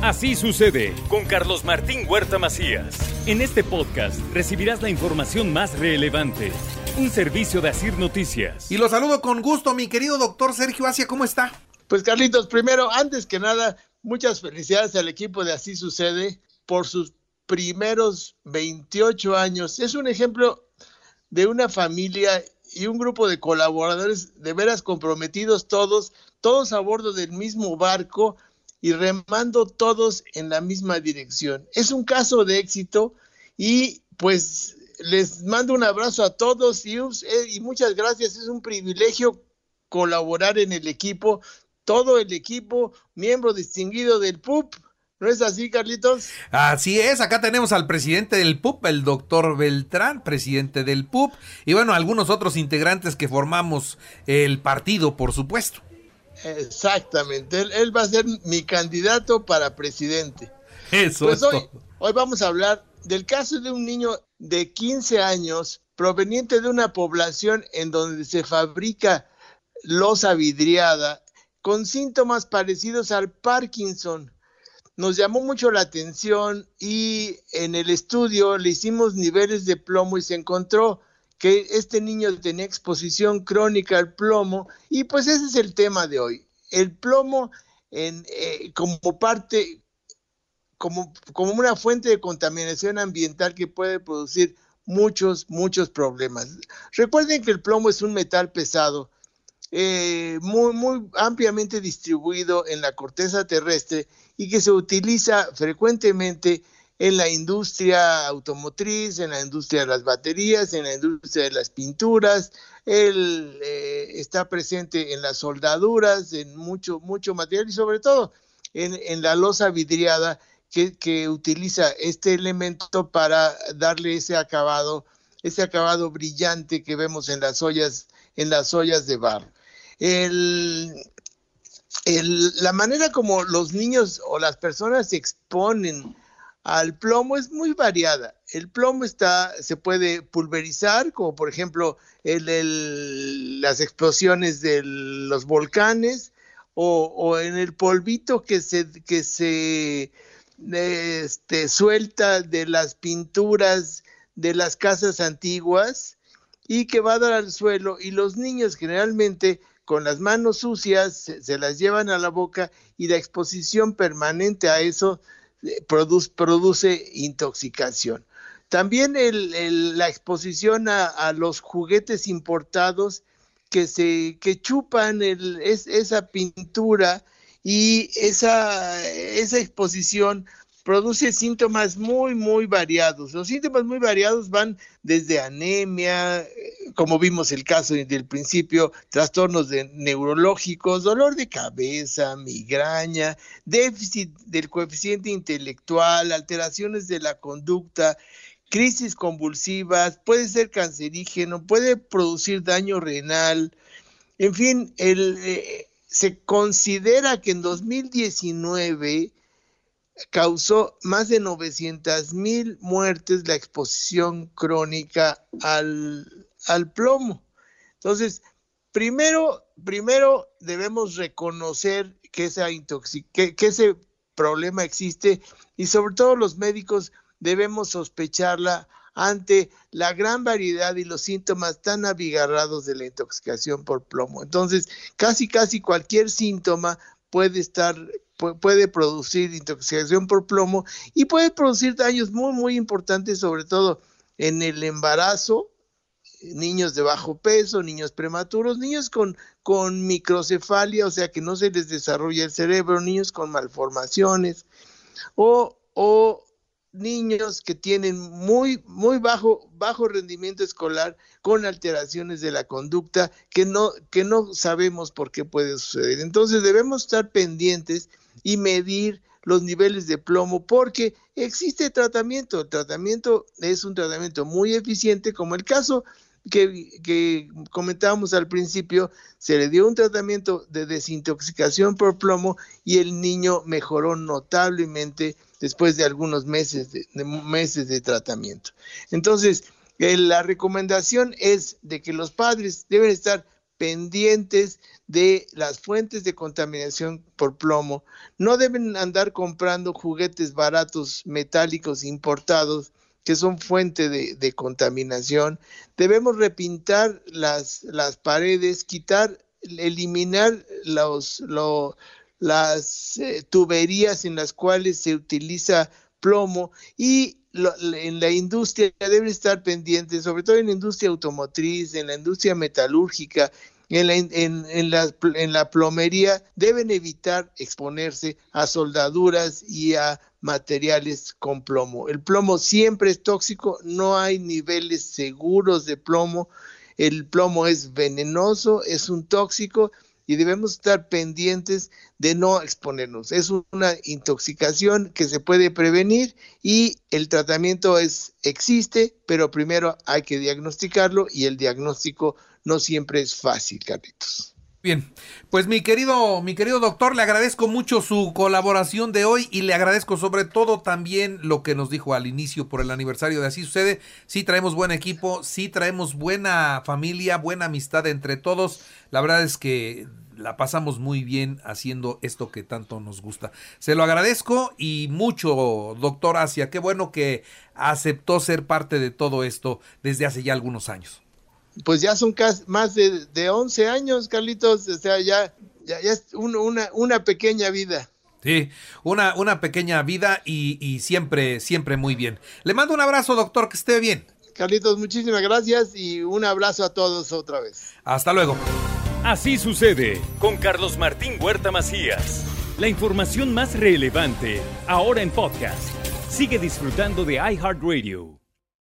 Así sucede con Carlos Martín Huerta Macías. En este podcast recibirás la información más relevante. Un servicio de Asir Noticias. Y lo saludo con gusto, mi querido doctor Sergio Asia, ¿cómo está? Pues Carlitos, primero, antes que nada, muchas felicidades al equipo de Así Sucede por sus primeros 28 años. Es un ejemplo de una familia y un grupo de colaboradores de veras comprometidos todos, todos a bordo del mismo barco y remando todos en la misma dirección. Es un caso de éxito y pues les mando un abrazo a todos y, eh, y muchas gracias. Es un privilegio colaborar en el equipo, todo el equipo, miembro distinguido del PUP. ¿No es así, Carlitos? Así es, acá tenemos al presidente del PUP, el doctor Beltrán, presidente del PUP, y bueno, algunos otros integrantes que formamos el partido, por supuesto. Exactamente, él, va a ser mi candidato para presidente. Eso pues hoy, hoy vamos a hablar del caso de un niño de 15 años proveniente de una población en donde se fabrica losa vidriada con síntomas parecidos al Parkinson. Nos llamó mucho la atención y en el estudio le hicimos niveles de plomo y se encontró que este niño tenía exposición crónica al plomo y pues ese es el tema de hoy. El plomo en, eh, como parte, como, como una fuente de contaminación ambiental que puede producir muchos, muchos problemas. Recuerden que el plomo es un metal pesado, eh, muy, muy ampliamente distribuido en la corteza terrestre y que se utiliza frecuentemente en la industria automotriz, en la industria de las baterías, en la industria de las pinturas, él eh, está presente en las soldaduras, en mucho, mucho material y sobre todo en, la losa vidriada que, que, utiliza este elemento para darle ese acabado, ese acabado brillante que vemos en las ollas, en las ollas de barro. El, la manera como los niños o las personas se exponen al plomo es muy variada. El plomo está, se puede pulverizar, como por ejemplo las explosiones de los volcanes, o, en el polvito que se, que se este, suelta de las pinturas de las casas antiguas y que va a dar al suelo. Y los niños generalmente con las manos sucias, se, las llevan a la boca y la exposición permanente a eso produce, intoxicación. También la exposición a, los juguetes importados que se que chupan esa pintura y esa, esa exposición produce síntomas muy, muy variados. Los síntomas muy variados van desde anemia, como vimos el caso del principio, trastornos neurológicos, dolor de cabeza, migraña, déficit del coeficiente intelectual, alteraciones de la conducta, crisis convulsivas, puede ser cancerígeno, puede producir daño renal. En fin, eh, se considera que en 2019 causó más de 900 mil muertes la exposición crónica al, plomo. Entonces, primero, primero debemos reconocer que, esa que ese problema existe y sobre todo los médicos debemos sospecharla ante la gran variedad y los síntomas tan abigarrados de la intoxicación por plomo. Entonces, casi, casi cualquier síntoma puede estar puede producir intoxicación por plomo y puede producir daños muy, muy importantes, sobre todo en el embarazo, niños de bajo peso, niños prematuros, niños con, con microcefalia, o sea que no se les desarrolla el cerebro, niños con malformaciones, o, o niños que tienen muy, muy bajo, bajo rendimiento escolar con alteraciones de la conducta que no, que no sabemos por qué puede suceder. Entonces debemos estar pendientes y medir los niveles de plomo porque existe tratamiento. El tratamiento es un tratamiento muy eficiente, como el caso que, que, comentábamos al principio, se le dio un tratamiento de desintoxicación por plomo y el niño mejoró notablemente después de algunos meses de, meses de tratamiento. Entonces, la recomendación es de que los padres deben estar pendientes de las fuentes de contaminación por plomo. No deben andar comprando juguetes baratos metálicos importados que son fuente de, contaminación. Debemos repintar las, las paredes, quitar, eliminar los, las eh, tuberías en las cuales se utiliza plomo y en la industria deben estar pendientes, sobre todo en la industria automotriz, en la industria metalúrgica, en la, en, la, en la plomería, deben evitar exponerse a soldaduras y a materiales con plomo. El plomo siempre es tóxico, no hay niveles seguros de plomo. El plomo es venenoso, es un tóxico y debemos estar pendientes de no exponernos. Es una intoxicación que se puede prevenir y el tratamiento es existe, pero primero hay que diagnosticarlo y el diagnóstico no siempre es fácil, Carlitos. Bien, pues mi querido, mi querido doctor, le agradezco mucho su colaboración de hoy y le agradezco sobre todo también lo que nos dijo al inicio por el aniversario de Así Sucede. Sí traemos buen equipo, sí traemos buena familia, buena amistad entre todos. La verdad es que la pasamos muy bien haciendo esto que tanto nos gusta. Se lo agradezco y mucho, doctor Asia. Qué bueno que aceptó ser parte de todo esto desde hace ya algunos años pues ya son casi más de, de 11 años, Carlitos, o sea, ya, ya, es una, una pequeña vida. Sí, una, una pequeña vida y, y, siempre, siempre muy bien. Le mando un abrazo, doctor, que esté bien. Carlitos, muchísimas gracias y un abrazo a todos otra vez. Hasta luego. Así sucede con Carlos Martín Huerta Macías. La información más relevante, ahora en podcast. Sigue disfrutando de iHeartRadio.